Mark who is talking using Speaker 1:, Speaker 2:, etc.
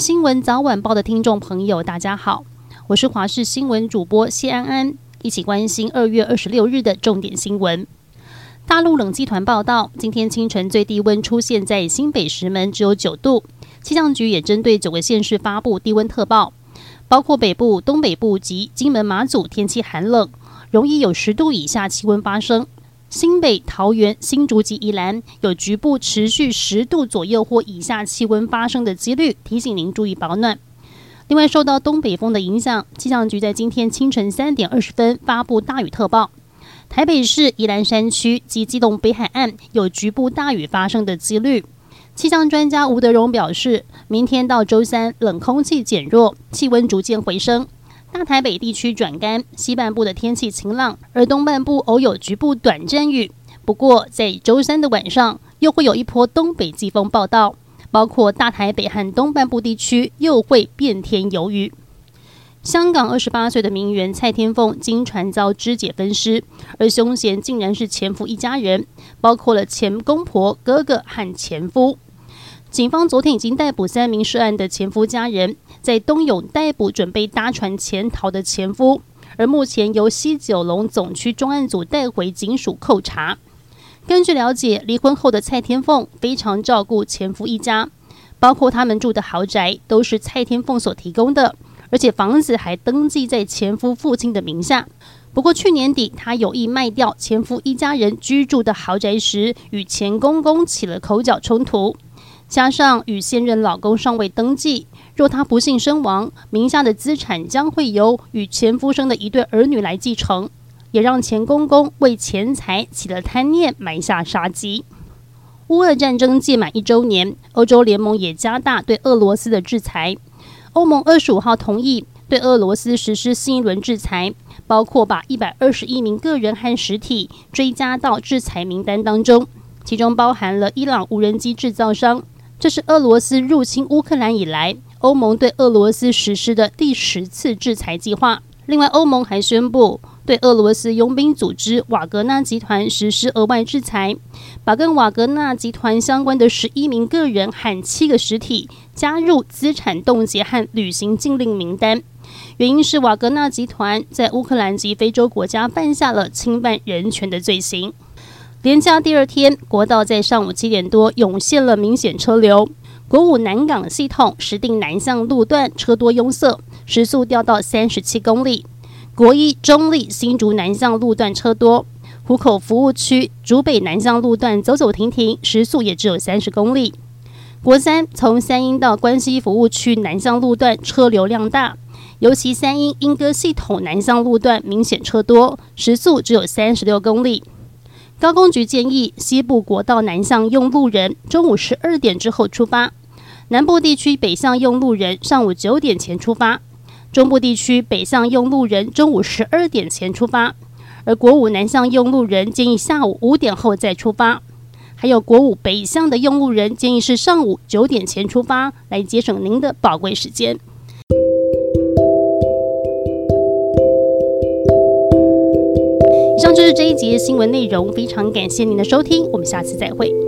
Speaker 1: 新闻早晚报的听众朋友，大家好，我是华视新闻主播谢安安，一起关心二月二十六日的重点新闻。大陆冷气团报道，今天清晨最低温出现在新北石门，只有九度。气象局也针对九个县市发布低温特报，包括北部、东北部及金门、马祖，天气寒冷，容易有十度以下气温发生。新北、桃园、新竹及宜兰有局部持续十度左右或以下气温发生的几率，提醒您注意保暖。另外，受到东北风的影响，气象局在今天清晨三点二十分发布大雨特报，台北市宜兰山区及基隆北海岸有局部大雨发生的几率。气象专家吴德荣表示，明天到周三冷空气减弱，气温逐渐回升。大台北地区转干，西半部的天气晴朗，而东半部偶有局部短阵雨。不过，在周三的晚上，又会有一波东北季风报到，包括大台北和东半部地区又会变天有雨。香港二十八岁的名媛蔡天凤经传遭肢解分尸，而凶嫌竟然是前夫一家人，包括了前公婆、哥哥和前夫。警方昨天已经逮捕三名涉案的前夫家人，在东涌逮捕准备搭船潜逃的前夫，而目前由西九龙总区专案组带回警署扣查。根据了解，离婚后的蔡天凤非常照顾前夫一家，包括他们住的豪宅都是蔡天凤所提供的，而且房子还登记在前夫父亲的名下。不过去年底，她有意卖掉前夫一家人居住的豪宅时，与前公公起了口角冲突。加上与现任老公尚未登记，若她不幸身亡，名下的资产将会由与前夫生的一对儿女来继承，也让前公公为钱财起了贪念，埋下杀机。乌俄战争届满一周年，欧洲联盟也加大对俄罗斯的制裁。欧盟二十五号同意对俄罗斯实施新一轮制裁，包括把一百二十一名个人和实体追加到制裁名单当中，其中包含了伊朗无人机制造商。这是俄罗斯入侵乌克兰以来，欧盟对俄罗斯实施的第十次制裁计划。另外，欧盟还宣布对俄罗斯佣兵组织瓦格纳集团实施额外制裁，把跟瓦格纳集团相关的十一名个人和七个实体加入资产冻结和旅行禁令名单。原因是瓦格纳集团在乌克兰及非洲国家犯下了侵犯人权的罪行。连假第二天，国道在上午七点多涌现了明显车流。国五南港系统石碇南向路段车多拥塞，时速掉到三十七公里。国一中坜新竹南向路段车多，湖口服务区竹北南向路段走走停停，时速也只有三十公里。国三从三英到关西服务区南向路段车流量大，尤其三英莺歌系统南向路段明显车多，时速只有三十六公里。高工局建议西部国道南向用路人中午十二点之后出发，南部地区北向用路人上午九点前出发，中部地区北向用路人中午十二点前出发，而国五南向用路人建议下午五点后再出发，还有国五北向的用路人建议是上午九点前出发，来节省您的宝贵时间。是这一节新闻内容，非常感谢您的收听，我们下次再会。